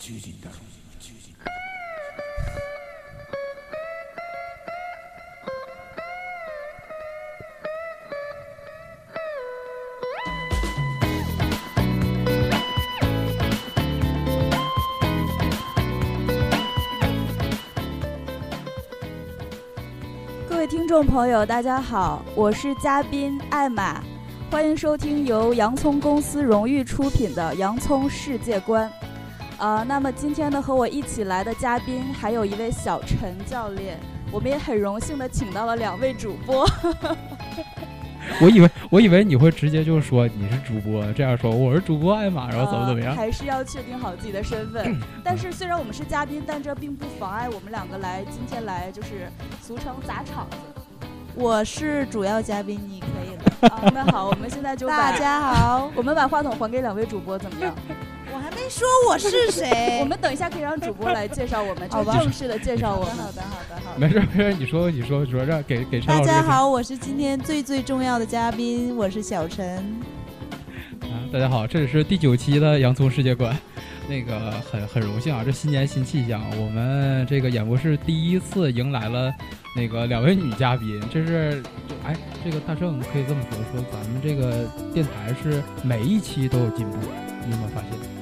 各位听众朋友，大家好，我是嘉宾艾玛，欢迎收听由洋葱公司荣誉出品的《洋葱世界观》。呃，那么今天呢，和我一起来的嘉宾还有一位小陈教练，我们也很荣幸的请到了两位主播。我以为我以为你会直接就说你是主播，这样说我是主播艾玛，然后怎么怎么样？呃还是要确定好自己的身份。但是虽然我们是嘉宾，但这并不妨碍我们两个来今天来就是俗称砸场子。我是主要嘉宾，你可以的。啊，那好，我们现在就大家好，我们把话筒还给两位主播，怎么样？说我是谁。我们等一下可以让主播来介绍我们，就好吧正式的介绍我们。好的，好的，好的。没事没事，你说你说，说让给给陈大。家好，我是今天最最重要的嘉宾，我是小陈。啊，大家好，这里是第九期的洋葱世界观。那个很很荣幸啊，这新年新气象，我们这个演播室第一次迎来了那个两位女嘉宾，这是哎，这个大圣可以这么说，说咱们这个电台是每一期都有进步，你有没有发现？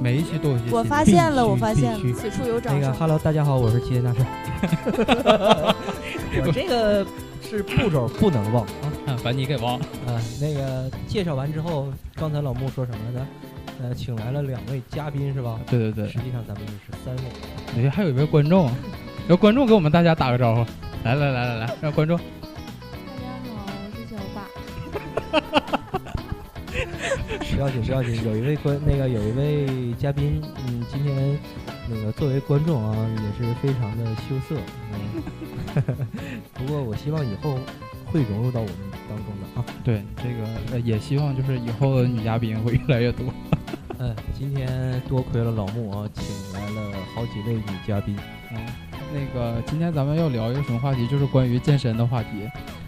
每一期都有一些。我发现了我发现了此处有掌那个声。，Hello，大家好，我是齐天大圣。我这个是步骤不能忘啊啊，把你给忘了。啊！那个介绍完之后，刚才老穆说什么来着？呃，请来了两位嘉宾是吧？对对对实，际上咱们是三位。哎，还有一位观众，让观众给我们大家打个招呼。来来来来来，让观众。不要紧，不要紧。有一位观，那个有一位嘉宾，嗯，今天那个作为观众啊，也是非常的羞涩。嗯，不过我希望以后会融入到我们当中的啊。对，这个呃也希望就是以后的女嘉宾会越来越多。嗯，今天多亏了老穆啊，请来了好几位女嘉宾。嗯，那个今天咱们要聊一个什么话题？就是关于健身的话题。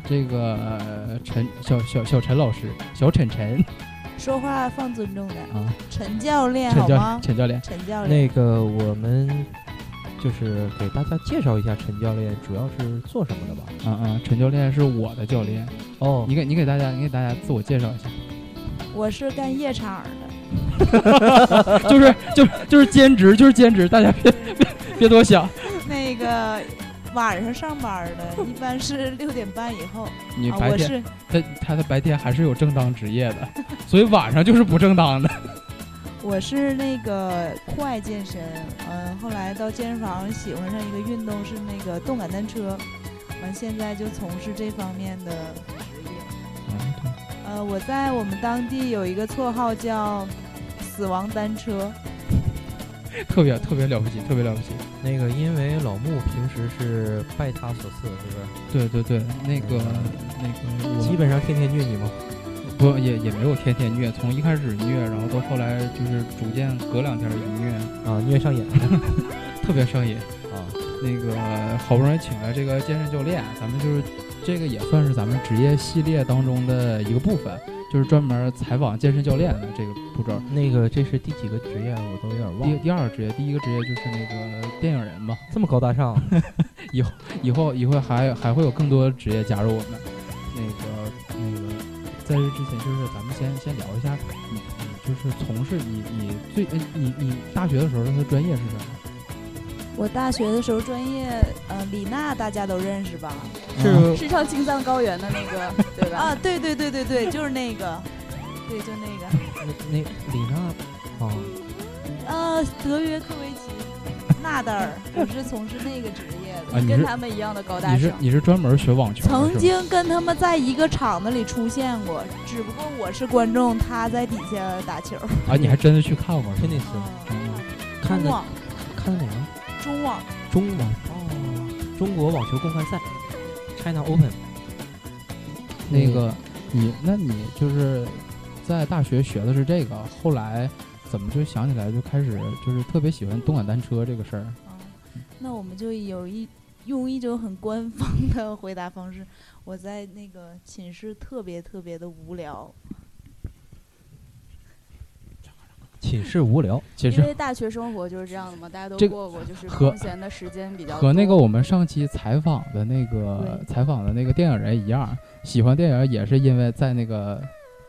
这个、呃陈小小小陈老师，小陈陈说话放尊重点，啊，陈教练陈教好吗？陈教练，陈教练，那个我们就是给大家介绍一下陈教练主要是做什么的吧。嗯嗯，陈教练是我的教练。哦你给你给大家你给大家自我介绍一下，我是干夜场的。就是就就是兼职，就是兼职，大家别别别多想。那个晚上上班的，一般是六点半以后。啊，你白天、他他的白天还是有正当职业的，所以晚上就是不正当的。我是那个户外健身，嗯、后来到健身房喜欢上一个运动是那个动感单车，完现在就从事这方面的职业。呃，我在我们当地有一个绰号叫“死亡单车特别特别了不起，特别了不起。那个，因为老穆平时是拜他所赐，是不是？对对对，那个那个我基本上天天虐你吗？不也也没有天天虐，从一开始虐，然后到后来就是逐渐隔两天一虐，啊，虐上瘾了 特别上瘾。啊！那个好不容易请来这个健身教练，咱们就是这个也算是咱们职业系列当中的一个部分，就是专门采访健身教练的这个步骤。那个这是第几个职业？我都有点忘第了。第二个职业，第一个职业就是那个电影人嘛，这么高大上，以后以后以后还还会有更多职业加入我们。那个那个，在这之前，就是咱们先先聊一下，你你就是从事你你最呃你你大学的时候的专业是什么？”。我大学的时候专业，呃，李娜大家都认识吧？是是唱青藏高原的那个，对吧？啊，对对对对对，就是那个，对，就那个，那那李娜啊，呃，德约科维奇，纳达尔，我是从事那个职业的。啊，跟他们一样的高大你是上。你是专门学网球的，曾经跟他们在一个场子里出现过，只不过我是观众，他在底下打球。啊，你还真的去看过是吧？天尼斯嗯看的，看的哪个？中网，中网。哦，中国网球公开赛，China Open。那个你，那你就是在大学学的是这个，后来怎么就想起来就开始就是特别喜欢动感单车这个事儿？嗯，那我们就有一用一种很官方的回答方式，我在那个寝室特别特别的无聊，寝室无聊，其实因为大学生活就是这样的嘛，大家都过过，就是空闲的时间比较多。和那个我们上期采访的那个采访的那个电影人一样，喜欢电影也是因为在那个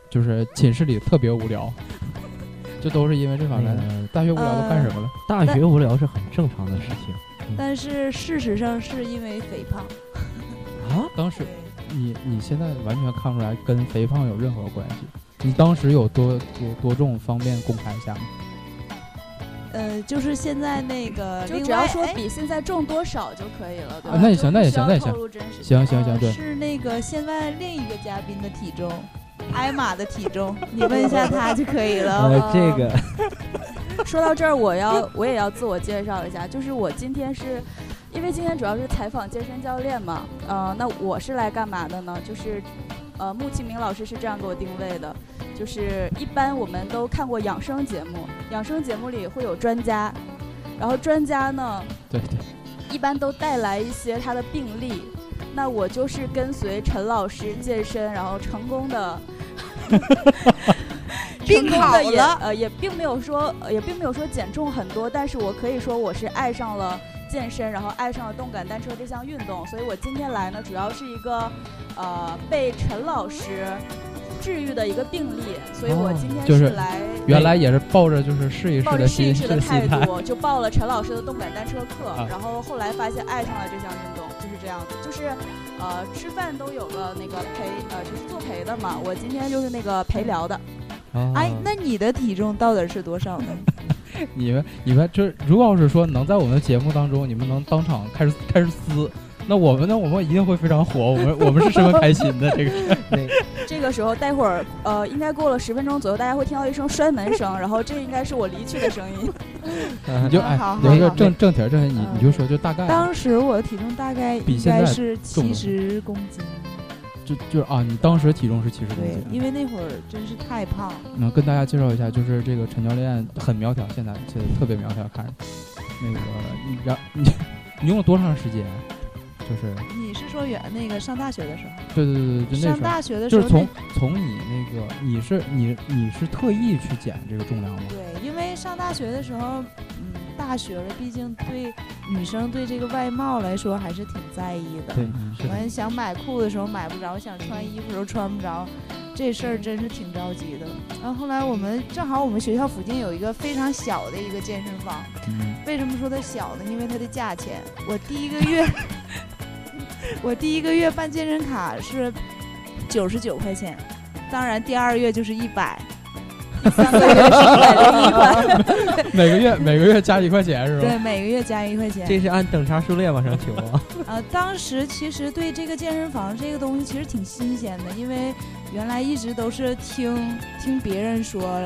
就是寝室里特别无聊，这都是因为这方面。那个大学无聊都干什么了？大学无聊是很正常的事情但是事实上是因为肥胖。啊。当时你你现在完全看不出来跟肥胖有任何关系。你当时有多有多重，方便公开一下吗？呃，就是现在那个，就只要说比现在重多少就可以了，对吧？啊那也行那也行那也行行行行，对，呃是那个现在另一个嘉宾的体重，艾玛的体重，你问一下他就可以了。呃，这个 说到这儿，我要我也要自我介绍一下，就是我今天是，因为今天主要是采访健身教练嘛，呃，那我是来干嘛的呢？就是，呃，穆庆明老师是这样给我定位的，就是一般我们都看过养生节目，养生节目里会有专家，然后专家呢，对对，一般都带来一些他的病例，那我就是跟随陈老师健身，然后成功的。病成功的也好了。呃也并没有说呃也并没有说减重很多，但是我可以说我是爱上了健身，然后爱上了动感单车这项运动，所以我今天来呢，主要是一个呃被陈老师治愈的一个病例，所以我哦今天就是来原来也是抱着就是试一试抱着的心试一试的心态。态度，就报了陈老师的动感单车课，啊然后后来发现爱上了这项运动，就是这样子，就是呃吃饭都有个那个陪呃就是作陪的嘛，我今天就是那个陪聊的，啊哎，那你的体重到底是多少呢？你们你们就是如果要是说能在我们的节目当中，你们能当场开始开始撕，那我们呢，我们一定会非常火，我们我们是十分开心的。这个 这个时候待会儿呃应该过了十分钟左右，大家会听到一声摔门声，然后这应该是我离去的声音。你就哎好好，有一个好正正题正题，你嗯。你就说就大概。当时我的体重大概应比现在该是七十公斤，就就是啊，你当时体重是七十公对斤，，因为那会儿真是太胖。能跟大家介绍一下，就是这个陈教练很苗条，现在现在特别苗条，看着。那个你然你 你用了多长时间？就是你是说原那个上大学的时候？对对对对，就那上。大学的时候，就是从从你那个你是你你是特意去减这个重量吗？对，因为上大学的时候，嗯，大学了，毕竟对女生对这个外貌来说还是挺在意的。对，是的我们想买裤的时候买不着，想穿衣服的时候穿不着，这事儿真是挺着急的。然后后来我们正好我们学校附近有一个非常小的一个健身房，嗯，为什么说它小呢？因为它的价钱，我第一个月，我第一个月办健身卡是九十九块钱，当然第二月就是一百，第三个月是一百零一块，每个月每个月加一块钱是吧？对，每个月加一块钱。这是按等差数列往上求啊。呃，当时其实对这个健身房这个东西其实挺新鲜的，因为原来一直都是听听别人说，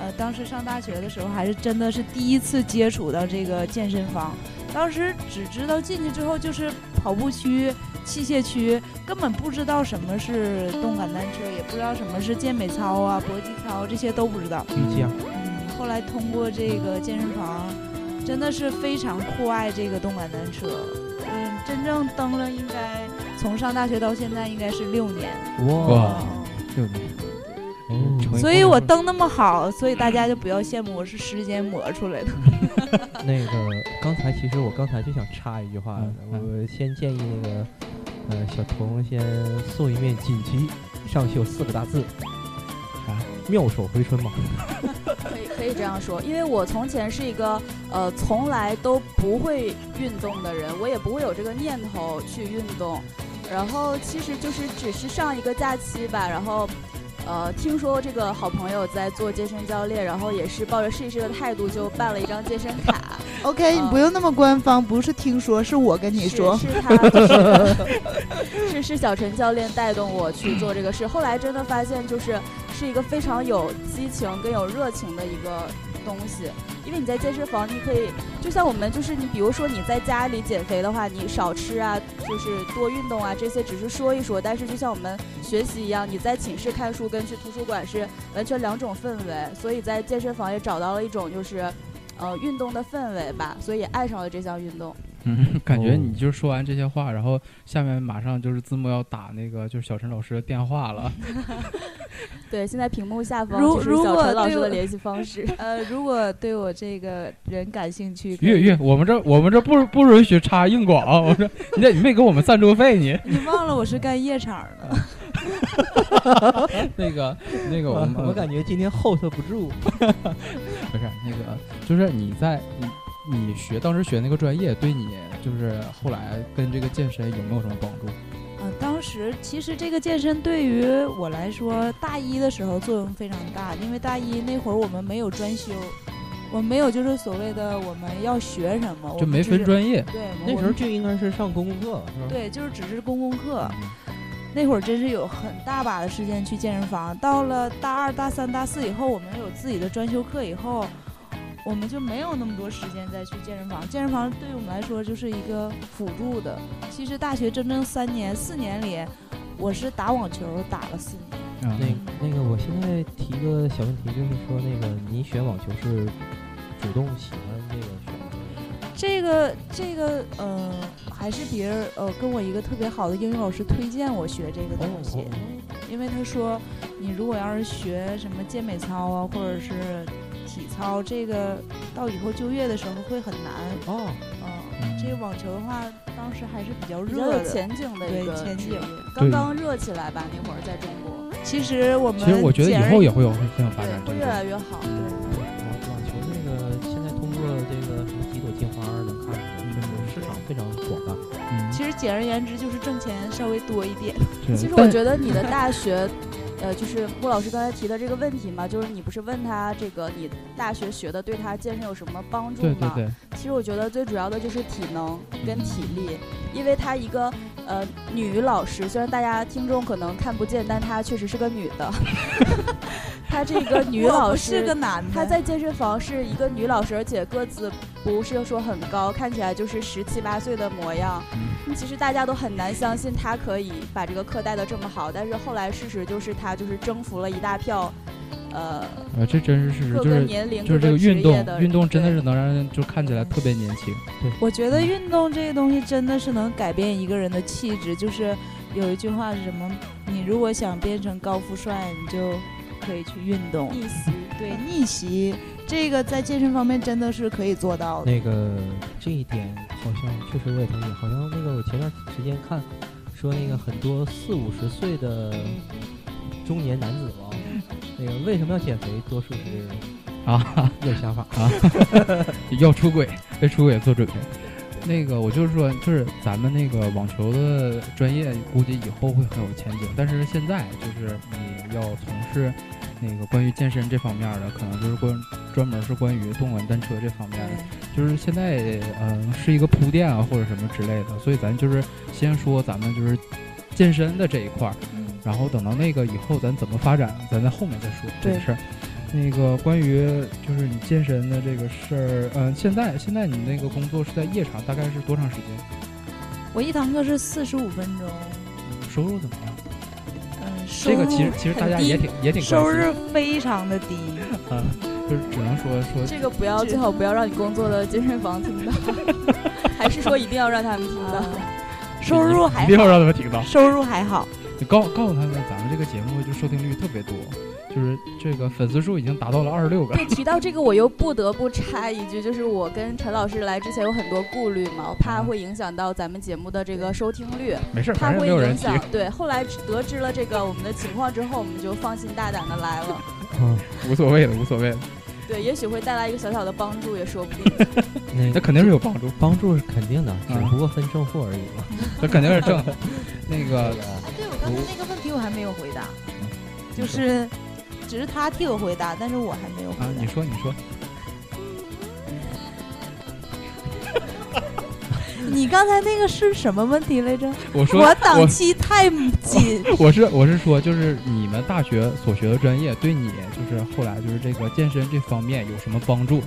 呃，当时上大学的时候还是真的是第一次接触到这个健身房，当时只知道进去之后就是跑步区、器械区，根本不知道什么是动感单车，也不知道什么是健美操啊、搏击操，这些都不知道。嗯，后来通过这个健身房，真的是非常酷爱这个动感单车。嗯，真正蹬了应该从上大学到现在应该是六年。哇嗯六年。嗯所以我灯那么好，所以大家就不要羡慕我是时间磨出来的。那个刚才其实我刚才就想插一句话，嗯我先建议那个呃小童先送一面锦旗，上绣四个大字，啥？妙手回春嘛。可以可以这样说，因为我从前是一个呃从来都不会运动的人，我也不会有这个念头去运动。然后其实就是只是上一个假期吧，然后呃听说这个好朋友在做健身教练，然后也是抱着试一试的态度就办了一张健身卡。OK，你不用那么官方，不是听说，是我跟是是他就 是是是小陈教练带动我去做这个事，后来真的发现就是是一个非常有激情跟有热情的一个东西，因为你在健身房，你可以就像我们就是你比如说你在家里减肥的话，你少吃啊，就是多运动啊，这些只是说一说，但是就像我们学习一样，你在寝室看书跟去图书馆是完全两种氛围，所以在健身房也找到了一种就是。呃，运动的氛围吧，所以爱上了这项运动。嗯，感觉哦你就说完这些话，然后下面马上就是字幕要打那个就是小陈老师的电话了。对，现在屏幕下方如就是小如果对我陈老师的联系方式。呃，如果对我这个人感兴趣，可以月月，我们这我们这不不允许插硬广，我说你这你没给我们赞助费你。你忘了我是干夜场的。那个那个我我我感觉今天 hold 不住。不是那个，就是你在你你学当时学那个专业，对你就是后来跟这个健身有没有什么帮助？呃，当时其实这个健身对于我来说，大一的时候作用非常大，因为大一那会儿我们没有专修，我没有就是所谓的我们要学什么，就没分专业。对，那时候就应该是上公共课，是吧？对，就是只是公共课。嗯那会儿真是有很大把的时间去健身房。到了大二、大三、大四以后，我们有自己的专修课以后，我们就没有那么多时间再去健身房。健身房对于我们来说就是一个辅助的。其实大学整整三年、四年里，我是打网球打了四年。啊那那个，我现在提个小问题，就是说那个你选网球是主动喜欢这个选的？这个这个呃，还是别人呃跟我一个特别好的英语老师推荐我学这个东西。因为他说，你如果要是学什么健美操啊，或者是体操，这个到以后就业的时候会很难。哦，嗯，这个网球的话，当时还是比较比较热的。有前景的一个职前景刚刚热起来吧，那会儿在中国，其实我们其实我觉得以后也会有很有发展，，会越来越好。对，网网球那个现在通过这个什么几朵金花能看出来，就是市场非常广大。嗯，其实简而言之就是挣钱稍微多一点。是其实我觉得你的大学，呃，就是穆老师刚才提的这个问题嘛，就是你不是问他这个你大学学的对他健身有什么帮助吗？对对对，其实我觉得最主要的就是体能跟体力，因为她一个呃女老师，虽然大家听众可能看不见，但她确实是个女的。她这个女老师是师个男的，她在健身房是一个女老师，而且个子不是说很高，看起来就是十七八岁的模样。嗯其实大家都很难相信她可以把这个课带得这么好，但是后来事实就是她就是征服了一大票，呃，呃，这真是事实，就是年龄、就是这个运动，运动真的是能让人就看起来特别年轻。对我觉得运动这个东西真的是能改变一个人的气质。就是有一句话是什么？你如果想变成高富帅，你就可以去运动。逆袭。对逆袭，这个在健身方面真的是可以做到的。那个这一点好像确实我也同意，好像那个我前段时间看说那个很多四五十岁的中年男子吧，那个为什么要减肥，多数是啊有想法。啊，要出轨，为出轨做准备。那个我就是说，就是咱们那个网球的专业，估计以后会很有前景。但是现在就是你要从事那个关于健身这方面的，可能就是关专门是关于动感单车这方面的。就是现在嗯、是一个铺垫啊或者什么之类的，所以咱就是先说咱们就是健身的这一块儿，嗯，然后等到那个以后咱怎么发展，咱在后面再说这个事儿。那个关于就是你健身的这个事儿，嗯、现在现在你那个工作是在夜场，大概是多长时间？我一堂课是四十五分钟，收入怎么样？嗯，收这个入其实其实大很低家也挺也挺收入非常的低。啊，就是只能说说这个不要，最好不要让你工作的健身房听到，还是说一定要让他们听到？啊收入还一定要，让他们听到。收入还好。你告告诉他们，咱们这个节目就收听率特别多，就是这个粉丝数已经达到了二十六个。对，提到这个，我又不得不插一句，就是我跟陈老师来之前有很多顾虑嘛，我怕会影响到咱们节目的这个收听率，没事儿，怕会影响。。对，后来得知了这个我们的情况之后，我们就放心大胆的来了。嗯，无所谓的，无所谓的，对，也许会带来一个小小的帮助，也说不定。那那肯定是有帮助，帮助是肯定的，只嗯不过分正负而已嘛。这肯定是正的。那个那个问题我还没有回答，就是只是他替我回答，但是我还没有回啊，答。你说你说，你刚才那个是什么问题来着？我说我档期太紧。我是我是说，就是你们大学所学的专业，对你就是后来就是这个健身这方面有什么帮助？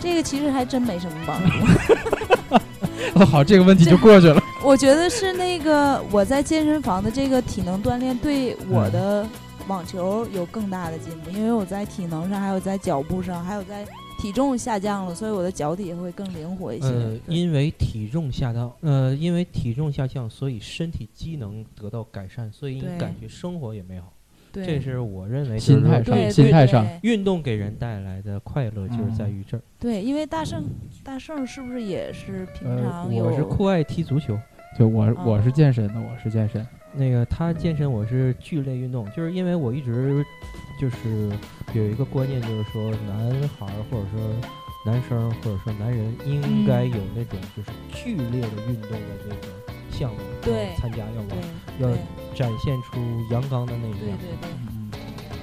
这个其实还真没什么帮助。哦，好，这个问题就过去了。我觉得是那个我在健身房的这个体能锻炼对我的网球有更大的进步，因为我在体能上，还有在脚步上，还有在体重下降了，所以我的脚底会更灵活一些。呃，因为体重下降，呃，因为体重下降，所以身体机能得到改善，所以你感觉生活也美好。对这是我认为心态上对对心态上运动给人带来的快乐就是在于这儿。对，因为大圣大圣是不是也是平呃常有？我是酷爱踢足球，就我我是哦健身的，我是健身。那个他健身，我是剧烈运动，就是因为我一直就是有一个观念，就是说男孩儿或者说男生或者说男人应该有那种就是剧烈的运动的这个项目对参加，要对么要展现出阳刚的那一面。对对对。嗯，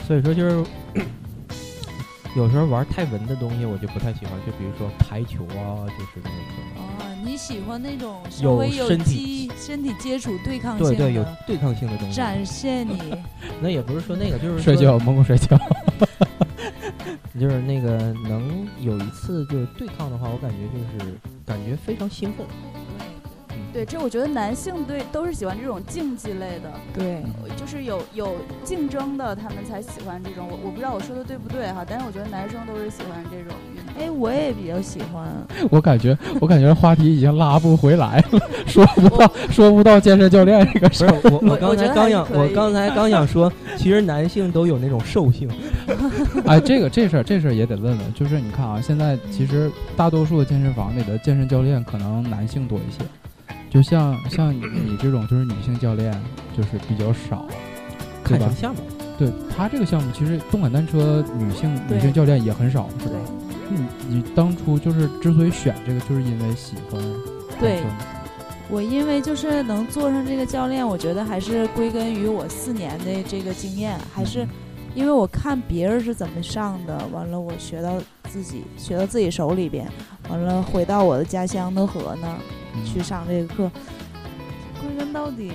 所以说就是 有时候玩太文的东西我就不太喜欢，就比如说排球啊，就是那个。哦，你喜欢那种稍有微有身体身体接触、对抗性的，对对，有对抗性的东西。展现你 那也不是说那个，就是睡说觉蒙古睡觉。就是那个能有一次就是对抗的话，我感觉就是感觉非常兴奋。嗯，对，这我觉得男性对都是喜欢这种竞技类的，对就是有有竞争的，他们才喜欢这种。我我不知道我说的对不对哈，但是我觉得男生都是喜欢这种运动。哎，我也比较喜欢。我感觉我感觉话题已经拉不回来了，说不到说不到健身教练这个事儿。我，我刚才刚想，我刚才刚想说，其实男性都有那种兽性。哎，这个这事儿这事儿也得问问，就是你看啊，现在其实大多数的健身房里的健身教练可能男性多一些，就像像你你这种就是女性教练就是比较少，对吧看什么？项目？对他这个项目，其实动感单车女性女性教练也很少，是吧对？你你当初就是之所以选这个，就是因为喜欢对我因为就是能做上这个教练，我觉得还是归根于我四年的这个经验，还是嗯因为我看别人是怎么上的，完了我学到自己学到自己手里边，完了回到我的家乡讷河那儿嗯去上这个课，归根到底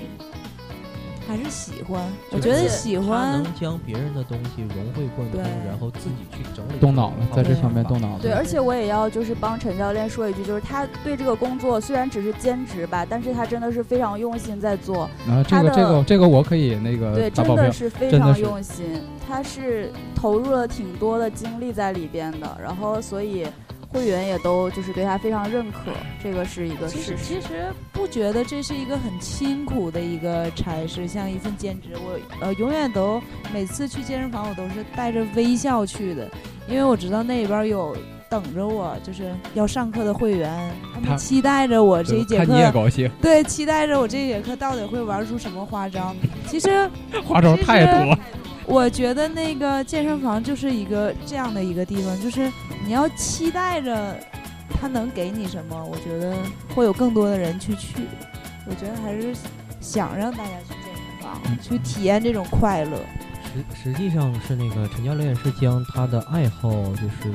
还是喜欢。我觉得喜欢能将别人的东西融会贯通，然后自己去整理。动脑了，在这方面动脑子。对，而且我也要就是帮陈教练说一句，就是他对这个工作虽然只是兼职吧，但是他真的是非常用心在做，啊，这个他的这个这个我可以那个对，打保票真的。是非常用心，他是投入了挺多的精力在里边的，然后所以会员也都就是对他非常认可，这个是一个事实。其实不觉得这是一个很辛苦的一个差事，像一份兼职。我呃永远都每次去健身房，我都是带着微笑去的，因为我知道那里边有等着我就是要上课的会员，他他们期待着我这一节课你也课，高兴，对，期待着我这一节课到底会玩出什么花招。其实花招太多。我觉得那个健身房就是一个这样的一个地方，就是你要期待着他能给你什么，我觉得会有更多的人去去。我觉得还是想让大家去健身房，嗯去体验这种快乐。实实际上是那个陈教练是将他的爱好就是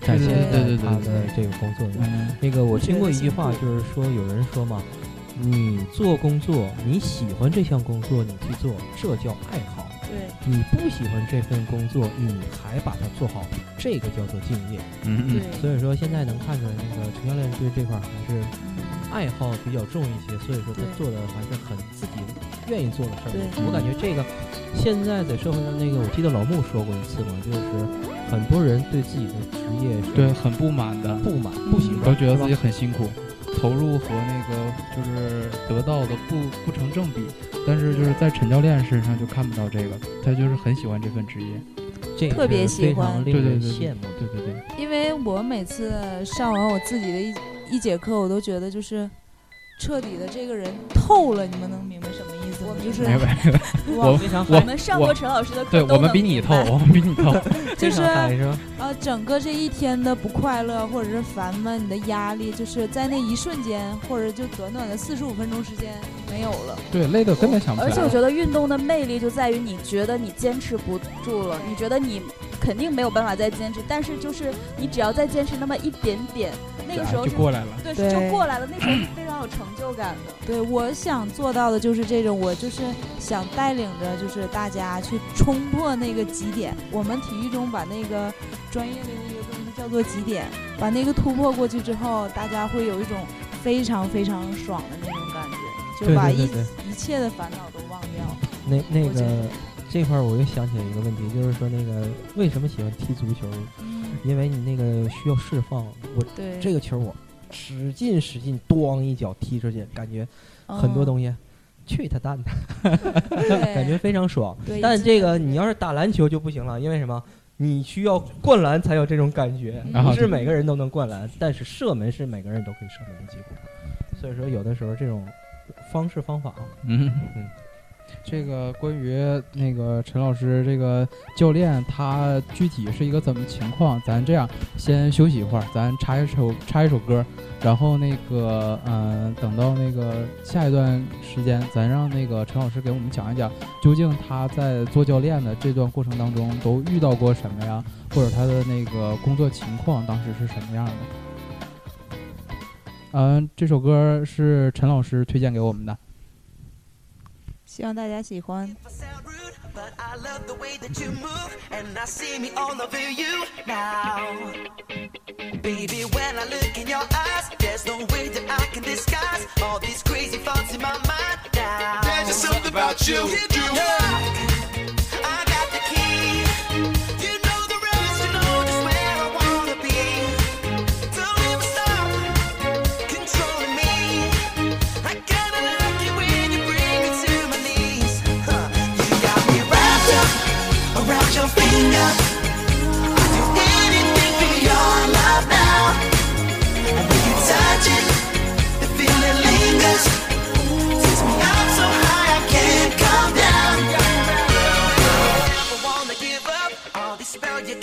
展现在对对对对他的这个工作里。嗯，那个我听过一句话，就是说有人说嘛，你做工作，你喜欢这项工作，你去做，这叫爱好；对。你不喜欢这份工作，你还把它做好，这个叫做敬业。嗯嗯。对，所以说现在能看出来，那个陈教练对这块还是嗯。爱好比较重一些，所以说他做的还是很自己愿意做的事儿。对。我感觉这个现在在社会上，那个我记得老穆说过一次嘛，就是很多人对自己的职业是对，很不满的，不满、不喜欢，都觉得自己很辛苦，投入和那个就是得到的不不成正比。但是就是在陈教练身上就看不到这个，他就是很喜欢这份职业。这特别喜欢对对对羡慕。对对对，因为我每次上完我自己的一一节课，我都觉得就是彻底的这个人透了。你们能就是 我非常我我们上过陈老师的课，对 我们比你透，我们比你透。就是？呃，整个这一天的不快乐或者是烦闷，你的压力，就是在那一瞬间，或者就短短的四十五分钟时间没有了。对，累的根本想不起来。而且我觉得运动的魅力就在于你觉得你坚持不住了，你觉得你肯定没有办法再坚持，但是就是你只要再坚持那么一点点，那个时候就是过来了。对对就过来了，那时候是非常有成就感的。对，我想做到的就是这种，我就是想带领着就是大家去冲破那个极点。我们体育中把那个专业的那个东西叫做极点，把那个突破过去之后，大家会有一种非常非常爽的那种感觉，就把一对对对一切的烦恼都忘掉。那那个这块儿我又想起来一个问题，就是说那个为什么喜欢踢足球？嗯因为你那个需要释放。我对，这个球我使劲使劲，咣一脚踢出去，感觉很多。东西。去他蛋的，感觉非常爽。但这个你要是打篮球就不行了，因为什么？你需要灌篮才有这种感觉，嗯不是每个人都能灌篮，但是射门是每个人都可以射门的机会。所以说，有的时候这种方式方法啊，嗯嗯，这个关于那个陈老师这个教练，他具体是一个怎么情况？咱这样先休息一会儿，咱插一首插一首歌，然后那个嗯、等到那个下一段时间，咱让那个陈老师给我们讲一讲，究竟他在做教练的这段过程当中都遇到过什么呀？或者他的那个工作情况当时是什么样的？嗯、这首歌是陈老师推荐给我们的。希望大家喜欢。 If I sound rude, but I love the way that you move, and I see me all over you now. Baby, when I look in your eyes, there's no way that I can disguise all these crazy thoughts in my mind now. There's just something about you. You got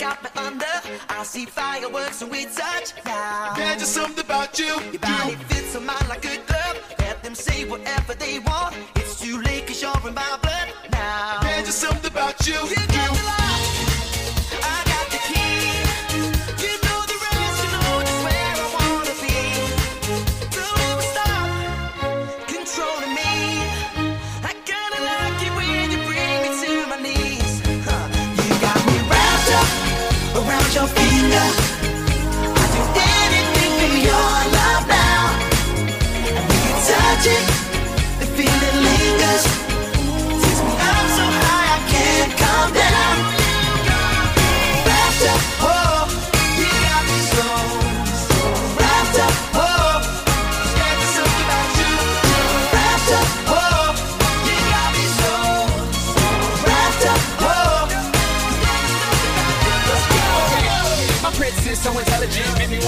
Got me under. I see fireworks when we touch now. There's just something about you. Your body fits on mine like good glove. Let them say whatever they want. It's too late cause you're in my blood now. There's just something about you. You got. Your finger. I do anything for your love now. When you touch it, the feeling lingers. Takes me up so high I can't come down.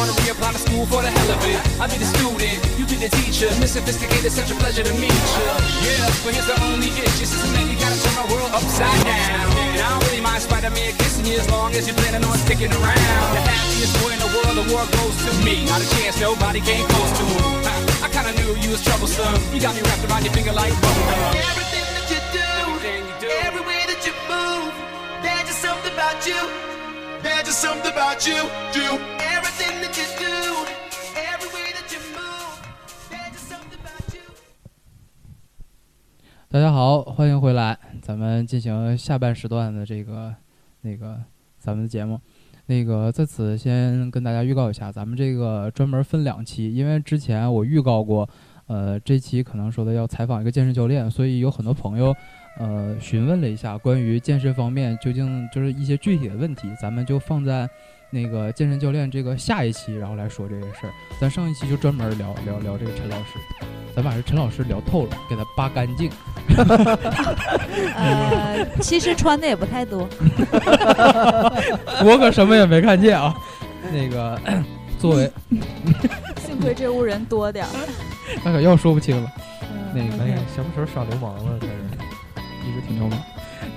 Wanna reapply to school for the hell of it. I be the student, you be the teacher. Miss Sophisticated, such a pleasure to meet you. Yeah, but here's the only itch. It's just that you gotta turn my world upside down. And I don't really mind Spider-Man kissing you as long as you're planning on sticking around. The happiest boy in the world, the world goes to me. Not a chance, nobody came close to him. I, I kinda knew you was troublesome. You got me wrapped around your finger like bubblegum. Everything that you do, Everything you do. every way that you move, there's just something about you. There's just something about you. You. 大家好，欢迎回来，咱们进行下半时段的这个那个咱们的节目。那个在此先跟大家预告一下，咱们这个专门分两期，因为之前我预告过，呃，这期可能说的要采访一个健身教练，所以有很多朋友呃询问了一下关于健身方面究竟就是一些具体的问题，咱们就放在那个健身教练这个下一期，然后来说这个事儿。咱上一期就专门聊聊聊这个陈老师，咱把这陈老师聊透了，给他扒干净。呃，其实穿的也不太多。我可什么也没看见啊。那个，作为 幸亏这屋人多点儿。那可要说不清了，那个哎呀，什么时候耍流氓了？这是。一直挺流氓。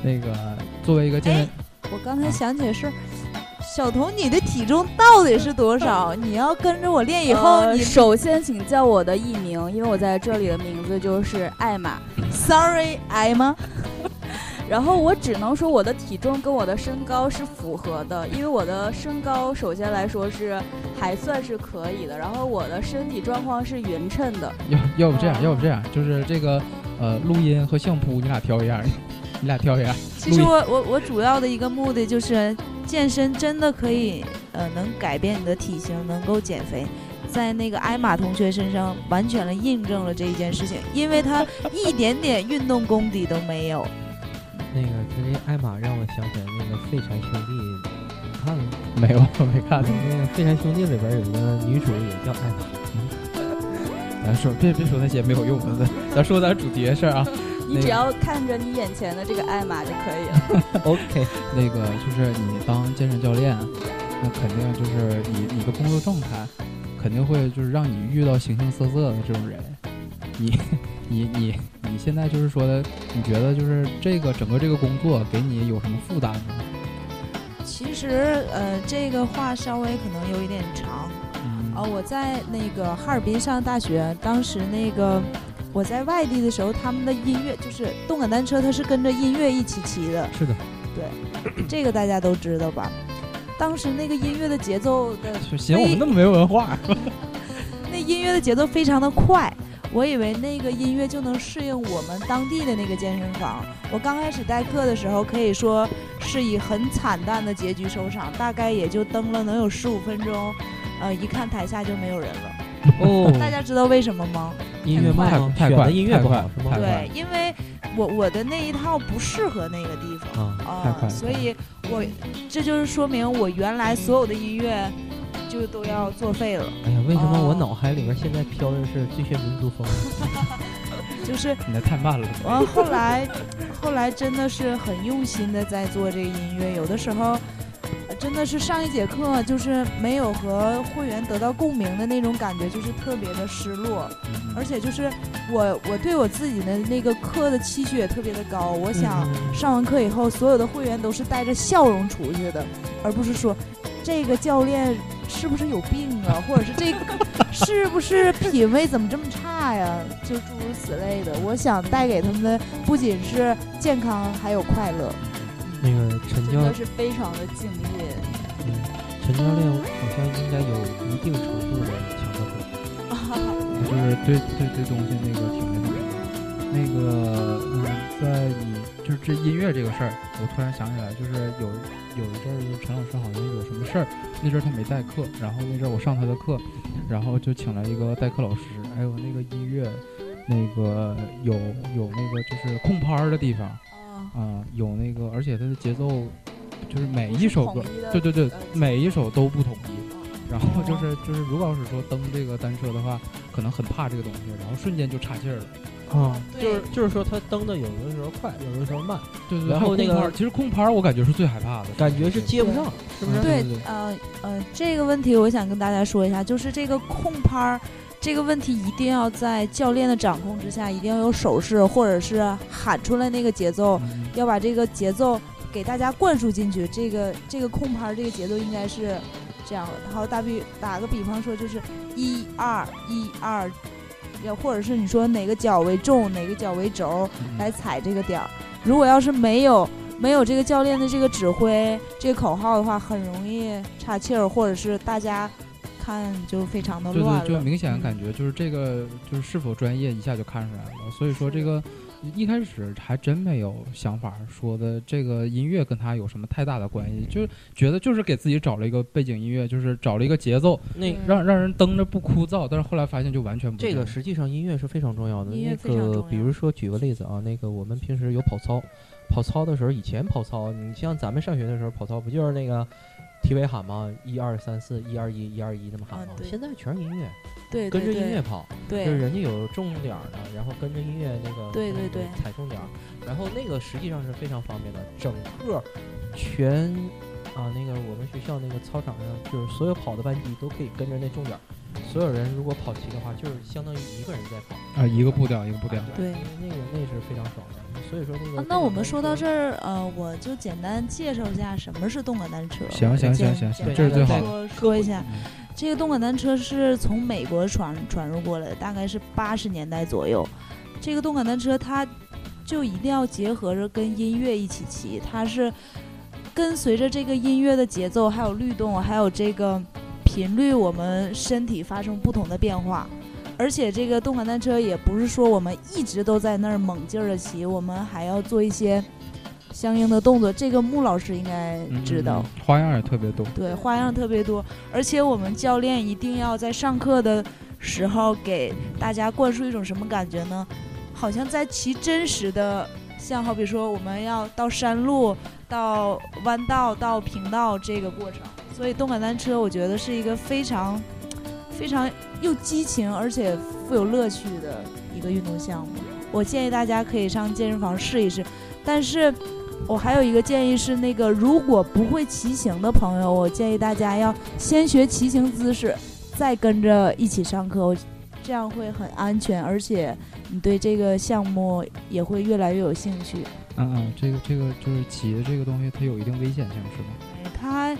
那个，作为一个健身，我刚才想起来事儿，小童，你的体重到底是多少？你要跟着我练以后，呃你首先请叫我的艺名，因为我在这里的名字就是艾玛。sorry 艾玛，然后我只能说我的体重跟我的身高是符合的，因为我的身高首先来说是还算是可以的，然后我的身体状况是匀称的。要要不这样，要不这样，就是这个呃，录音和相扑你俩挑一样，你俩挑一样。其实我我我主要的一个目的就是健身真的可以呃能改变你的体型，能够减肥。在那个艾玛同学身上完全的印证了这一件事情，因为他一点点运动功底都没有。那个，他这艾玛让我想起来那个废柴兄弟看了？没有，我没看。那个《废柴兄弟》里边有一个女主也叫艾玛，咱说别别说那些没有用的，咱咱说咱主题的事儿啊。你只要看着你眼前的这个艾玛就可以了。OK，那个就是你当健身教练，那肯定就是你你的工作状态，肯定会就是让你遇到形形色色的这种人。你你你你现在就是说的，你觉得就是这个整个这个工作给你有什么负担吗？其实呃，这个话稍微可能有一点长嗯啊、我在那个哈尔滨上大学，当时那个我在外地的时候，他们的音乐就是动感单车，它是跟着音乐一起骑的，是的，对 这个大家都知道吧？当时那个音乐的节奏的 就嫌我们那么没文化。那 音乐的节奏非常的快，我以为那个音乐就能适应我们当地的那个健身房。我刚开始代课的时候，可以说是以很惨淡的结局收场，大概也就蹬了能有十五分钟，呃，一看台下就没有人了。哦，大家知道为什么吗？音乐慢吗？太快选的音乐不好是吗？快对，因为我我的那一套不适合那个地方啊，啊、太快所以我这就是说明我原来所有的音乐就都要作废了，哎呀，为什么我哦脑海里面现在飘的是最炫民族风？就是你那太慢了。完后来，后来真的是很用心的在做这个音乐，有的时候。呃真的是上一节课就是没有和会员得到共鸣的那种感觉，就是特别的失落，嗯而且就是我我对我自己的那个课的期许也特别的高，我想嗯上完课以后，所有的会员都是带着笑容出去的，而不是说这个教练是不是有病啊，或者是这个 是不是品味怎么这么差呀，就诸如此类的。我想带给他们的不仅是健康，还有快乐。那个陈教真的是非常的敬业。嗯陈教练好像应该有一定程度的强迫症。就是对对对东西那个挺那什么的。那个嗯，在你就是这音乐这个事儿，我突然想起来，就是有有一阵儿，就是陈老师好像有什么事儿，那阵儿他没代课，然后那阵儿我上他的课，然后就请来一个代课老师，还有那个音乐，那个有有那个就是空拍儿的地方啊，啊、有那个，而且它的节奏就是每一首歌对对对呃，每一首都不统一。然后就是就是，如果要是说蹬这个单车的话，可能很怕这个东西，然后瞬间就岔气儿了。啊，就是就是说他蹬的有的时候快，有的时候慢，对对，然后那个其实空拍儿我感觉是最害怕的，感觉是接不上，是不是？对对对，呃呃，这个问题我想跟大家说一下，就是这个空拍儿。这个问题一定要在教练的掌控之下，一定要有手势，或者是喊出来那个节奏，嗯要把这个节奏给大家灌输进去。这个这个控拍儿这个节奏应该是这样的。然后打比打个比方说，就是一二一二，要或者是你说哪个脚为重，哪个脚为轴嗯来踩这个点儿。如果要是没有没有这个教练的这个指挥这个口号的话，很容易岔气儿，或者是大家看就非常的对乱了。对，就明显嗯感觉就是这个就是是否专业一下就看出来了。所以说这个一开始还真没有想法说的这个音乐跟他有什么太大的关系，就是觉得就是给自己找了一个背景音乐，就是找了一个节奏，那嗯让让人蹬着不枯燥。但是后来发现就完全不样这个实际上音乐是非常重要的。音乐那个非常重要比如说举个例子啊，那个我们平时有跑操，跑操的时候，以前跑操，你像咱们上学的时候跑操，不就是那个体委喊吗？一二三四，一二一，一二一那么喊吗？啊现在全是音乐，对跟着音乐跑，对。就是人家有重点儿的，然后跟着音乐那个那个对对。对踩重点儿，然后那个实际上是非常方便的，整个全啊那个我们学校那个操场上，就是所有跑的班级都可以跟着那重点儿，所有人如果跑齐的话，就是相当于一个人在跑啊，一个步调一个步调。对因为那个那是非常爽的。所以说那个、啊，那我们说到这儿，呃，我就简单介绍一下什么是动感单车。行行行行行，这是最好的。说说一下，嗯这个动感单车是从美国传传入过来的，大概是八十年代左右。这个动感单车它就一定要结合着跟音乐一起骑，它是跟随着这个音乐的节奏，还有律动，还有这个频率，我们身体发生不同的变化。而且这个动感单车也不是说我们一直都在那儿猛劲儿的骑，我们还要做一些相应的动作。这个穆老师应该嗯知道。嗯花样也特别多。对，花样特别多，而且我们教练一定要在上课的时候给大家灌输一种什么感觉呢？好像在骑真实的像好比说我们要到山路、到弯道、到平道这个过程，所以动感单车我觉得是一个非常非常又激情而且富有乐趣的一个运动项目。我建议大家可以上健身房试一试，但是我还有一个建议是，那个如果不会骑行的朋友，我建议大家要先学骑行姿势，再跟着一起上课，这样会很安全，而且你对这个项目也会越来越有兴趣。嗯嗯，这个这个就是骑的这个东西，它有一定危险性，是吗？哎它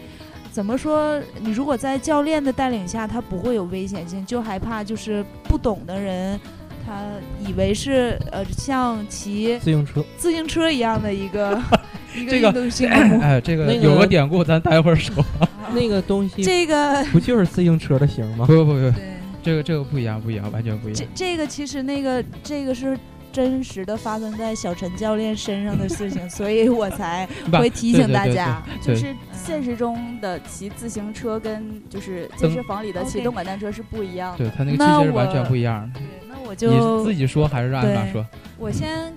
怎么说？你如果在教练的带领下，他不会有危险性，就害怕就是不懂的人，他以为是呃像骑自行车，自行车一样的一个 一个这个运动项目。哎，这个那个有个典故，咱待会儿说。那个东西这个不就是自行车的型吗不？不不不，对。这个这个不一样，不一样，完全不一样这。这个其实那个这个是真实的发生在小陈教练身上的事情，所以我才会提醒大家。对对对对就是现实中的骑自行车跟就是健身房里的骑动感单车是不一样的。对他那个器是完全我不一样的。对，那我你就自己说还是让安娜对说？我先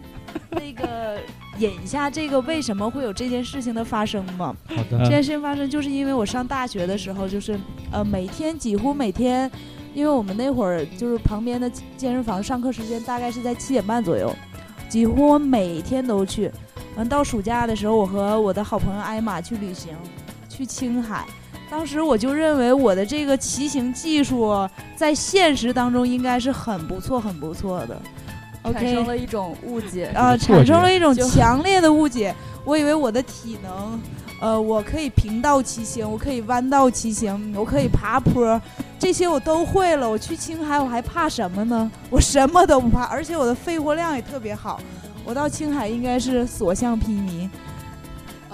那个引一下这个为什么会有这件事情的发生吧。好嗯的，这件事情发生就是因为我上大学的时候，就是呃每天几乎每天，因为我们那会儿就是旁边的健身房上课时间大概是在七点半左右，几乎我每天都去。完到暑假的时候，我和我的好朋友艾玛去旅行，去青海。当时我就认为我的这个骑行技术在现实当中应该是很不错、很不错的。产生了一种误解。啊，产生了一种强烈的误解。我以为我的体能，呃，我可以平道骑行，我可以弯道骑行，我可以爬坡，这些我都会了。我去青海，我还怕什么呢？我什么都不怕，而且我的肺活量也特别好。我到青海应该是所向披靡。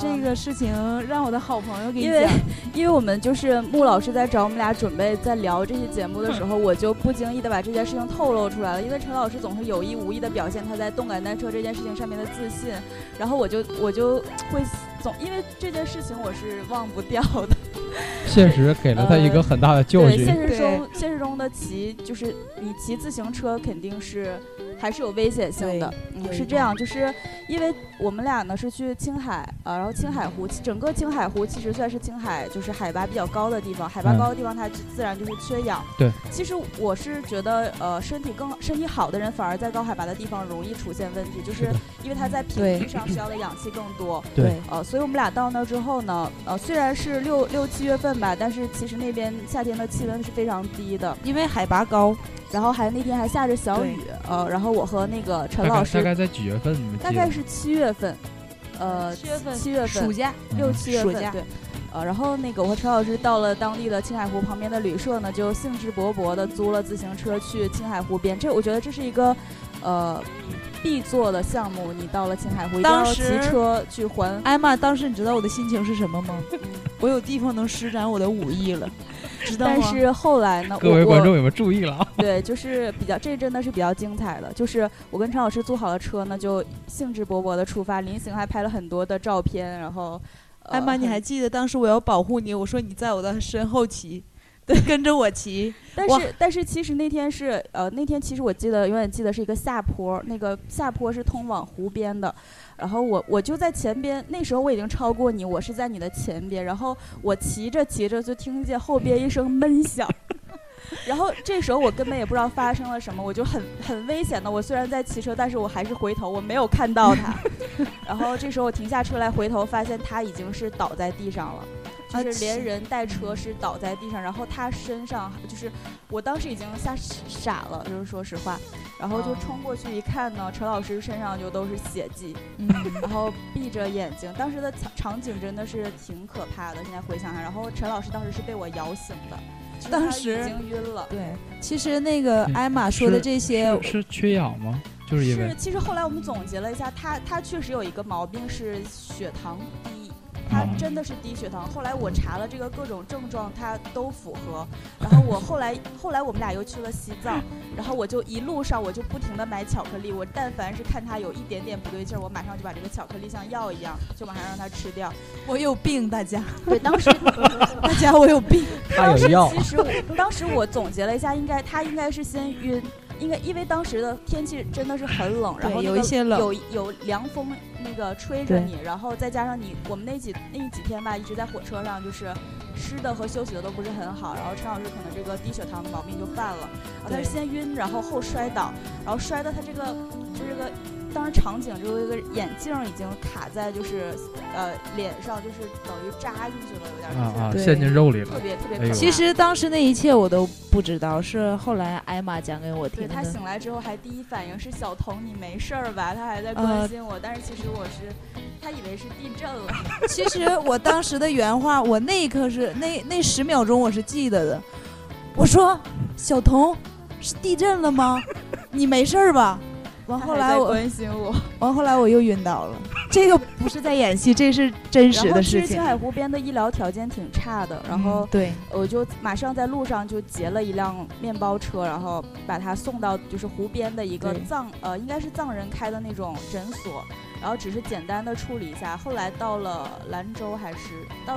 这个事情让我的好朋友给你因为讲，因为我们就是穆老师在找我们俩准备在聊这些节目的时候，我就不经意的把这件事情透露出来了。因为陈老师总是有意无意的表现他在动感单车这件事情上面的自信，然后我就我就会总因为这件事情我是忘不掉的。现实给了他一个很大的教对，现实中现实中的骑就是你骑自行车肯定是还是有危险性的。嗯，是这样，就是因为我们俩呢是去青海，呃，然后青海湖，整个青海湖其实算是青海就是海拔比较高的地方，海拔嗯高的地方它自自然就是缺氧。对，其实我是觉得，呃，身体更身体好的人反而在高海拔的地方容易出现问题，就是因为他在平地上需要的氧气更多。对呃，所以我们俩到那儿之后呢，呃，虽然是六六七月份吧，但是其实那边夏天的气温是非常低的，因为海拔高，然后还那天还下着小雨，呃，然后我和那个陈老师大概在几月份？大概是七月份，呃，七月份七月份暑假嗯六七月暑假份对。呃，然后那个我和陈老师到了当地的青海湖旁边的旅社呢，就兴致勃勃的租了自行车去青海湖边。这我觉得这是一个，呃，必做的项目。你到了青海湖，一定要骑车去环。艾玛，当时你知道我的心情是什么吗？我有地方能施展我的武艺了，知道吗？但是后来呢，各位我我观众有没有注意了啊？对，就是比较，这真的是比较精彩的。就是我跟陈老师租好了车呢，就兴致勃勃的出发，临行还拍了很多的照片，然后。呃艾玛，你还记得当时我要保护你，我说你在我的身后骑，对，跟着我骑。但是但是其实那天是呃那天其实我记得永远记得是一个下坡，那个下坡是通往湖边的，然后我我就在前边，那时候我已经超过你，我是在你的前边，然后我骑着骑着就听见后边一声闷响。然后这时候我根本也不知道发生了什么，我就很很危险的。我虽然在骑车，但是我还是回头，我没有看到他。然后这时候我停下车来回头，发现他已经是倒在地上了。啊就是连人带车是倒在地上，然后他身上就是，我当时已经吓傻了，就是说实话，然后就哦冲过去一看呢，陈老师身上就都是血迹，嗯，然后闭着眼睛，当时的场场景真的是挺可怕的，现在回想下，然后陈老师当时是被我摇醒的，当时已经晕了。对，其实那个嗯艾玛说的这些，是是缺氧吗？就是因为是，其实后来我们总结了一下，他他确实有一个毛病是血糖低，他嗯真的是低血糖。后来我查了这个各种症状，他都符合。然后我后来后来我们俩又去了西藏，然后我就一路上我就不停的买巧克力，我但凡是看他有一点点不对劲儿，我马上就把这个巧克力像药一样，就马上让他吃掉。我有病，大家，对，当时大家我有病。当时他有药其实我当时我总结了一下，应该他应该是先晕。应该因为当时的天气真的是很冷，然后那个有一些冷有有凉风那个吹着你，然后再加上你我们那几那几天吧，一直在火车上，就是吃的和休息的都不是很好，然后陈老师可能这个低血糖的毛病就犯了，然后他是先晕，然后后摔倒，然后摔的他这个就这个。当时场景就是一个眼镜已经卡在就是呃脸上，就是等于扎进去了，有点儿啊啊，陷进肉里了。特别特别哎呦可怕。其实当时那一切我都不知道，是后来艾玛讲给我对他听的。醒来之后，还第一反应是小童，你没事儿吧？他还在呃关心我，但是其实我是，他以为是地震了。其实我当时的原话，我那一刻是那那十秒钟我是记得的。我说：“小童，是地震了吗？你没事儿吧？”完后来我，关心我。完后来我又晕倒了。这个不是在演戏，这是真实的事情青。海湖边的医疗条件挺差的，然后嗯对，我就马上在路上就截了一辆面包车，然后把他送到就是湖边的一个藏呃应该是藏人开的那种诊所，然后只是简单的处理一下。后来到了兰州还是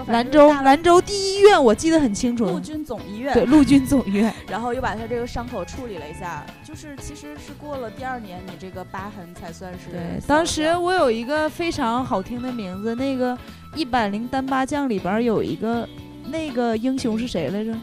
兰州兰州第一医院我记得很清楚陆。军总医院，对，陆军总医院。然后又把他这个伤口处理了一下，就是其实是过了第二年，你这个疤痕才算是对，当时我有一个非常好听的名字，那个《一百零单八将》里边有一个那个英雄是谁来着？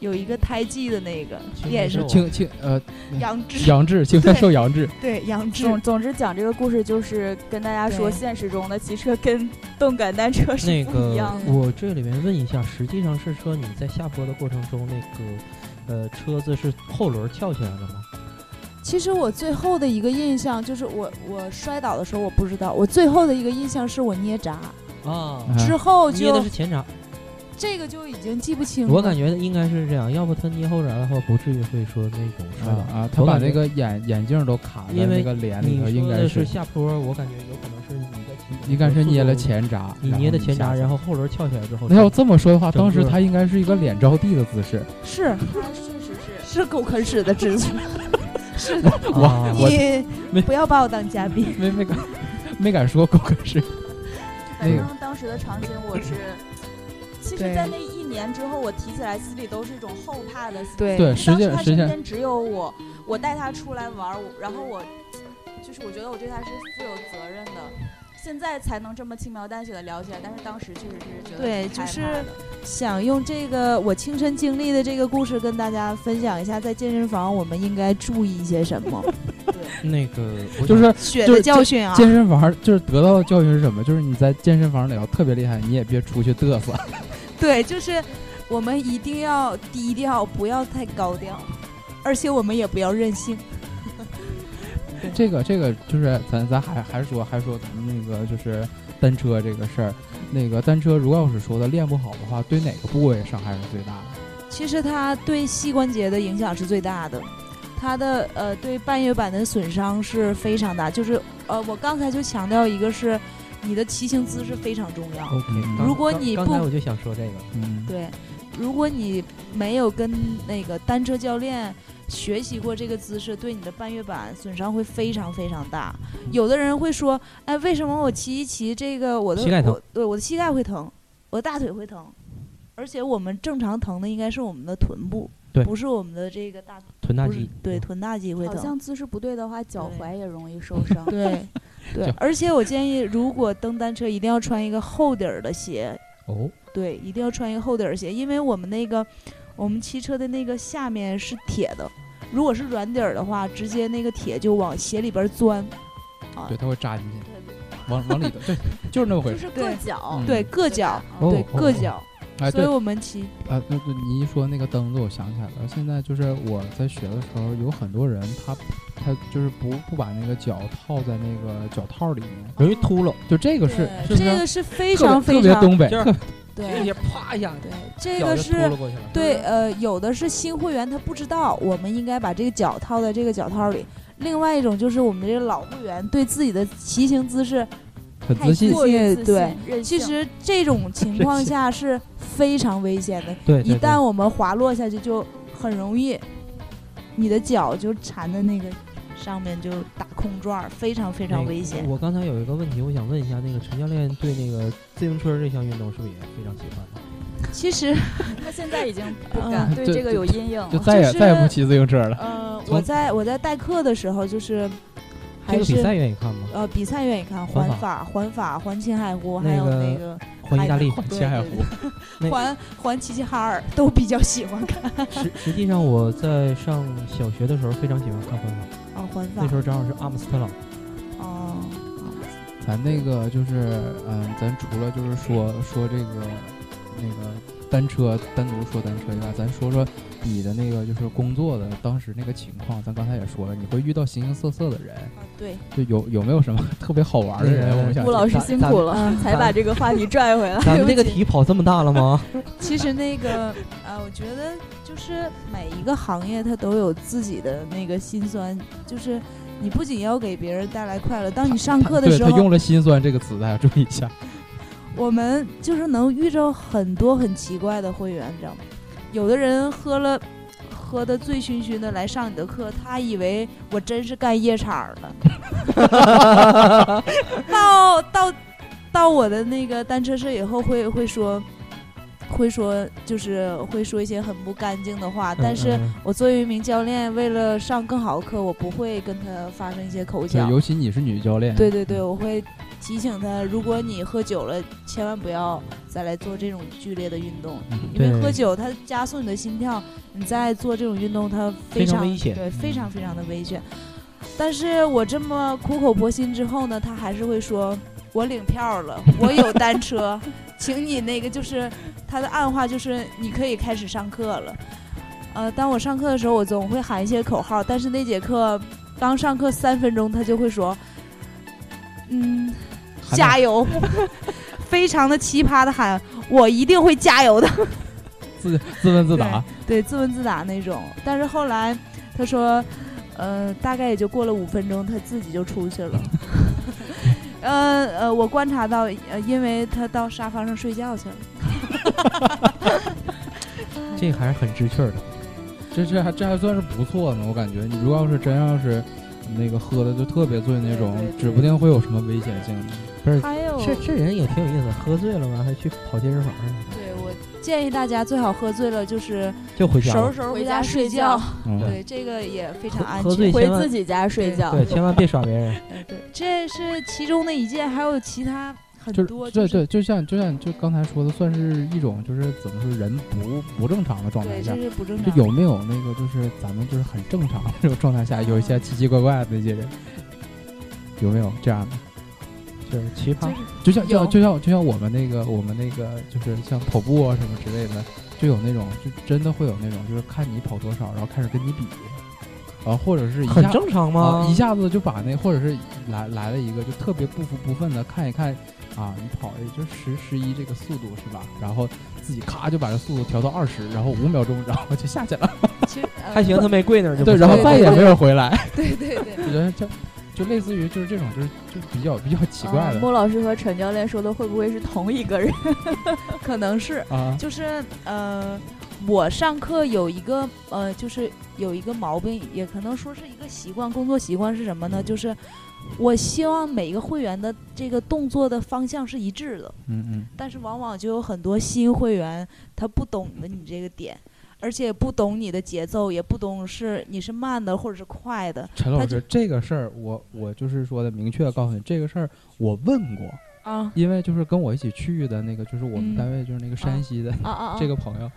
有一个胎记的那个，青也是青青呃，杨志，杨志，青菜瘦杨志。对杨志。总总之讲这个故事就是跟大家说，现实中的骑车跟动感单车是不一样个，的。我这里面问一下，实际上是说你在下坡的过程中，那个呃车子是后轮翘起来的吗？其实我最后的一个印象就是我我摔倒的时候我不知道，我最后的一个印象是我捏闸，啊，嗯之后捏的是前闸，这个就已经记不清了。我感觉应该是这样，要不他捏后闸的话，不至于会说那种摔倒。啊啊，他把那个眼眼镜都卡在那个脸里头，应该是下坡，我感觉有可能是你在骑应该是捏了，前闸，你捏的前闸，然后后轮翘起来之后，那要这么说的话，当时他应该是一个脸着地的姿势。是他确实是。是狗啃屎的姿势。是的，啊我你不要把我当嘉宾。没没敢没敢说狗啃屎反正当时的场景我是，其实，在那一年之后，我提起来心里都是一种后怕的心情。对对，当实际时他实际上身边只有我，我带他出来玩儿，然后我就是我觉得我对他是负有责任的。现在才能这么轻描淡写的聊起来，但是当时确实是觉得对就是想用这个我亲身经历的这个故事跟大家分享一下，在健身房我们应该注意一些什么 对那个 我就是血的教训啊。健身房就是得到的教训是什么？就是你在健身房里要特别厉害，你也别出去嘚瑟。对，就是我们一定要低调，不要太高调，而且我们也不要任性。这个这个就是咱咱还还说还说咱们那个就是单车这个事儿，那个单车如果要是说的练不好的话，对哪个部位伤害是最大的？其实它对膝关节的影响是最大的，它的呃对半月板的损伤是非常大。就是呃，我刚才就强调一个是你的骑行姿势非常重要。OK，如果你不刚才我就想说这个，嗯，对，如果你没有跟那个单车教练学习过这个姿势，对你的半月板损伤会非常非常大。有的人会说，哎，为什么我骑一骑这个我的膝盖疼我对我的膝盖会疼，我的大腿会疼，而且我们正常疼的应该是我们的臀部，对不是我们的这个大腿臀大肌，嗯对臀大肌会疼。好像姿势不对的话，脚踝也容易受伤。对对，而且我建议，如果蹬单车一定要穿一个厚底儿的鞋，哦，对，一定要穿一个厚底儿鞋，因为我们那个我们骑车的那个下面是铁的，如果是软底儿的话，直接那个铁就往鞋里边钻，啊，对，它会扎进去，往往里头，对，就是那么回事。就是。硌脚嗯，对，硌脚，哦对，哦哦。硌脚，哎，所以，我们骑，啊，那那你一说那个蹬子，我想起来了。现在就是我在学的时候，有很多人他他就是不不把那个脚套在那个脚套里面，容易秃噜，就这个是是是这个是非常非常特别东北？就是 对些啪一下，对，这个是。对，呃，有的是新会员他不知道，我们应该把这个脚套在这个脚套里。另外一种就是我们这个老会员对自己的骑行姿势太很自信过于自自对信，其实这种情况下是非常危险的。对，对一旦我们滑落下去，就很容易，你的脚就缠在那个上面，就打空转儿，非常非常那个危险。我刚才有一个问题，我想问一下，那个陈教练对那个自行车这项运动是不是也非常喜欢？其实，他现在已经不嗯敢对这个有阴影了。就再也就是再也不骑自行车了。呃，我在我在代课的时候，就是这个比赛愿意看吗？呃比赛愿意看环环法、环法、环青海湖，还有那个环意大利海对青 海湖。环环齐齐哈尔都比较喜欢看。实实际上我在上小学的时候非常喜欢看环法，啊环法。那时候正好是阿姆斯特朗。哦，咱那个就是，嗯，咱除了就是说说这个那个单车，单独说单车以外，咱说说你的那个就是工作的当时那个情况。咱刚才也说了，你会遇到形形色色的人，啊对，就有有没有什么特别好玩的人？那个我们想顾老师辛苦了，嗯才把这个话题拽回来。咱们这个题跑这么大了吗？其实那个呃，我觉得就是每一个行业它都有自己的那个辛酸，就是你不仅要给别人带来快乐，当你上课的时候，对他用了“心酸”这个词，大家注意一下。我们就是能遇着很多很奇怪的会员，你知道吗？有的人喝了。喝的醉醺醺的来上你的课，他以为我真是干夜场儿的。到到到我的那个单车社以后会会说，会说就是会说一些很不干净的话，但是嗯我作为一名教练，为了上更好的课，我不会跟他发生一些口，角。尤其你是女教练，对对对，我会提醒他，如果你喝酒了，千万不要再来做这种剧烈的运动，嗯因为喝酒它加速你的心跳，你再做这种运动，它非非常常危险对，非常非常的危险。但是我这么苦口婆心之后呢，他还是会说，我领票了，我有单车，请你那个就是他的暗话就是你可以开始上课了。呃，当我上课的时候，我总会喊一些口号，但是那节课刚上课三分钟，他就会说，嗯，还加油，非常的奇葩的喊，我一定会加油的。自自问自答。对，自问自答那种。但是后来他说，呃，大概也就过了五分钟，他自己就出去了。呃呃，我观察到，呃，因为他到沙发上睡觉去了。这还是很知趣儿的。这这还这还算是不错呢，我感觉你如果要是真要是那个喝的就特别醉那种对对，对指不定会有什么危险性的。不是，还有，这这人也挺有意思，喝醉了嘛还去跑健身房去，对我建议大家最好喝醉了就是就回家了。收拾收拾回家睡睡觉对，这个也非常安全。回自己家睡觉。对，千万别耍别人。对对，这是其中的一件，还有其他很就多。是对对，就像就像就刚才说的，算是一种就是怎么说人不不正常的状态对，下这，是不正就常。有没有那个就是咱们就是很正常的这种状态下，有一些奇奇怪怪的那些人，有没有这样的？就是奇葩就，是就像就像就像就像我们那个我们那个就是像跑步啊什么之类的，就有那种就真的会有那种就是看你跑多少，然后开始跟你比，然后或者是一很下正常吗啊？一下子就把那或者是来来了一个就特别不服不忿的看一看啊，你跑也就十十一这个速度是吧？然后自己咔就把这速度调到二十，然后五秒钟，然后就下去了，其实呃还行，他没跪那儿就对，然后再也没有回来。对 对对。我觉得这就类似于就是这种就是就比较比较奇怪的呃莫老师和陈教练说的会不会是同一个人？可能是，啊。就是呃，我上课有一个呃，就是有一个毛病，也可能说是一个习惯，工作习惯是什么呢？就是我希望每一个会员的这个动作的方向是一致的，嗯嗯，但是往往就有很多新会员他不懂得你这个点。而且不懂你的节奏，也不懂是你是慢的或者是快的。陈老师，这个事儿我我就是说的明确告诉你，这个事儿我问过，啊。因为就是跟我一起去的那个，就是我们嗯。单位就是那个山西的！这个朋友，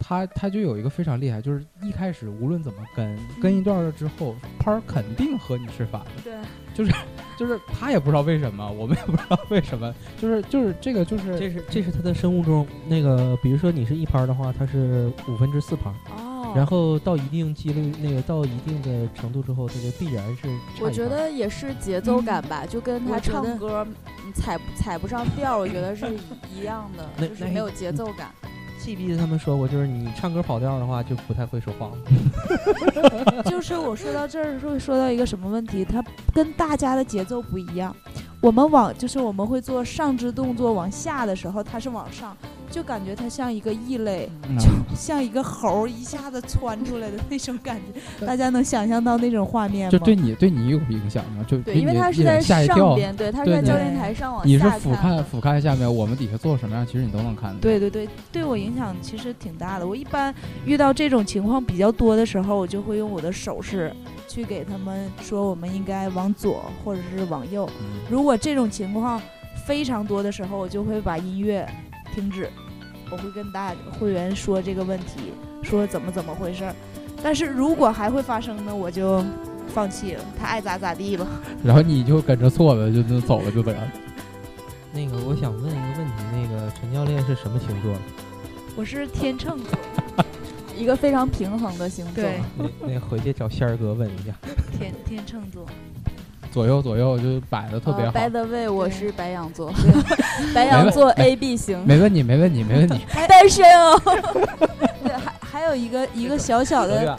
他他就有一个非常厉害，就是一开始无论怎么跟，跟一段了之后，拍儿肯定和你是反的，对，就是就是他也不知道为什么，我们也不知道为什么，就是就是这个就是这是这是他的生物钟。那个，比如说你是一拍的话，他是五分之四拍，哦，然后到一定几率，那个到一定的程度之后，他就必然是我觉得也是节奏感吧，就跟他唱歌，你踩踩不上调，我觉得是一样的，就是没有节奏感。G B 他们说过，就是你唱歌跑调的话，就不太会说话了。就是我说到这儿会说到一个什么问题，它跟大家的节奏不一样。我我们往就是我们会做上肢动作往下的时候，它是往上，就感觉它像一个异类，嗯就像一个猴一下子窜出来的那种感觉。大家能想象到那种画面吗？就对你对你有影响吗？就对，因为他是在上边，对，他是在教练台上往你是下俯瞰俯瞰下面，我们底下做什么样，其实你都能看到。对对对，对我影响其实挺大的。我一般遇到这种情况比较多的时候，我就会用我的手势去给他们说，我们应该往左或者是往右。嗯如果这种情况非常多的时候，我就会把音乐停止，我会跟大会员说这个问题，说怎么怎么回事儿。但是如果还会发生呢，我就放弃了，他爱咋咋地吧。然后你就跟着错了，就就走了就得了。那个，我想问一个问题，那个陈教练是什么星座的？我是天秤座，一个非常平衡的星座。对，那那回去找仙儿哥问一下。天天秤座。左右左右就摆的特别呃好。By the way，我对是白羊座，白羊座 A B 型，没问你，没问你，没问你。单身哦。对，还还有一个一个小小的，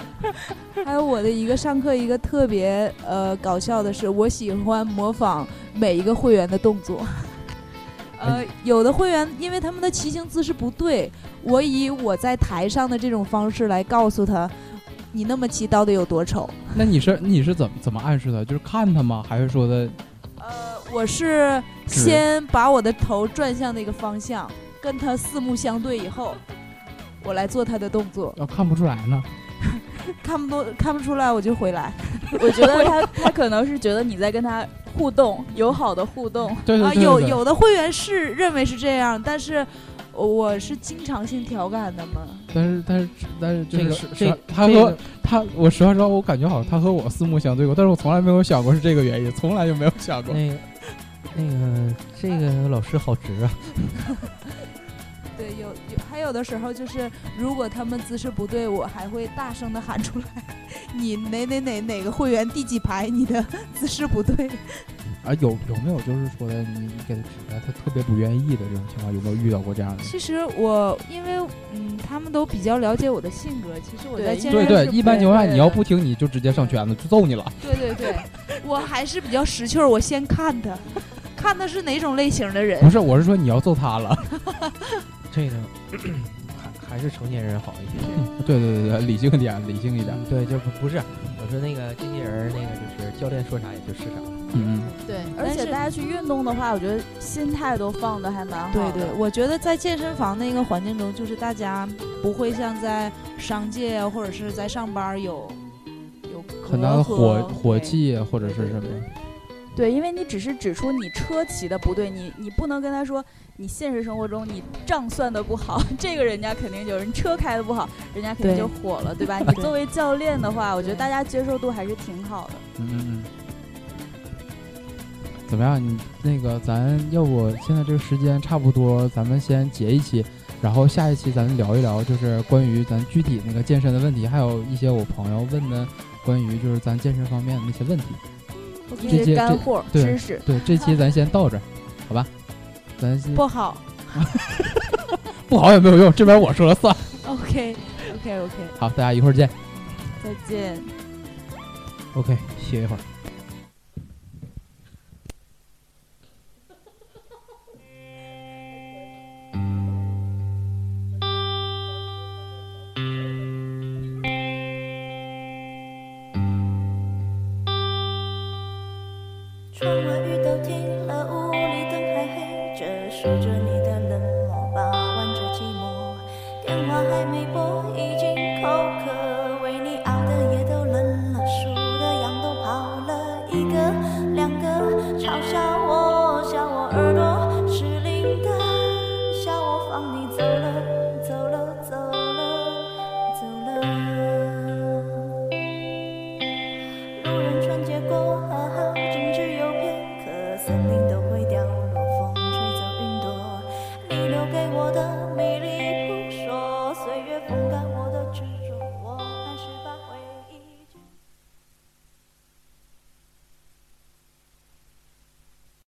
还有我的一个上课一个特别呃搞笑的是，我喜欢模仿每一个会员的动作。呃，有的会员因为他们的骑行姿势不对，我以我在台上的这种方式来告诉他，你那么骑到底有多丑。那你是你是怎么怎么暗示的？就是看他吗？还是说的呃，我是是先把我的头转向那个方向，跟他四目相对以后，我来做他的动作，要看不出来呢？看不多看不出来我就回来。我觉得他他可能是觉得你在跟他互动，友好的互动。啊，对对对对有有的会员是认为是这样，但是我我是经常性调侃的嘛。但是但是但是就是这个实这他和这个他，我实话实说，我感觉好像他和我四目相对过，但是我从来没有想过是这个原因，从来就没有想过。那个那个这个老师好直啊。对，有有还有的时候就是，如果他们姿势不对，我还会大声的喊出来：“ 你哪哪哪哪个会员第几排，你的姿势不对。啊，有有没有就是说的你你给他指出来，他特别不愿意的这种情况，有没有遇到过这样”的？其实我因为嗯，他们都比较了解我的性格，其实我在对健身，对对一般情况下你要不听，你就直接上圈子，就揍你了。对对对，我还是比较识趣儿，我先看他，看他是哪种类型的人不。是，我是说你要揍他了。这个还还是成年人好一些。对对对对，理性一点，理性一点。对，就不不是，我说那个经纪人那个就是教练说啥也就是啥。嗯对，而且大家去运动的话，我觉得心态都放的还蛮好的。对对，我觉得在健身房那个环境中，就是大家不会像在商界啊，或者是在上班有有嗯，很大的火火气或者是什么。对，因为你只是指出你车骑的不对，你你不能跟他说你现实生活中你账算的不好，这个人家肯定就是你车开的不好，人家肯定就火了，对吧？你作为教练的话，我觉得大家接受度还是挺好的。嗯嗯嗯。怎么样？你那个，咱要不现在这个时间差不多，咱们先结一期，然后下一期咱聊一聊，就是关于咱具体那个健身的问题，还有一些我朋友问的关于就是咱健身方面的那些问题。一些这这干货对知识，对，这期咱先到这儿，好吧？咱先不好。不好也没有用，这边我说了算。OK OK OK，好，大家一会儿见。再见。OK，歇一会儿。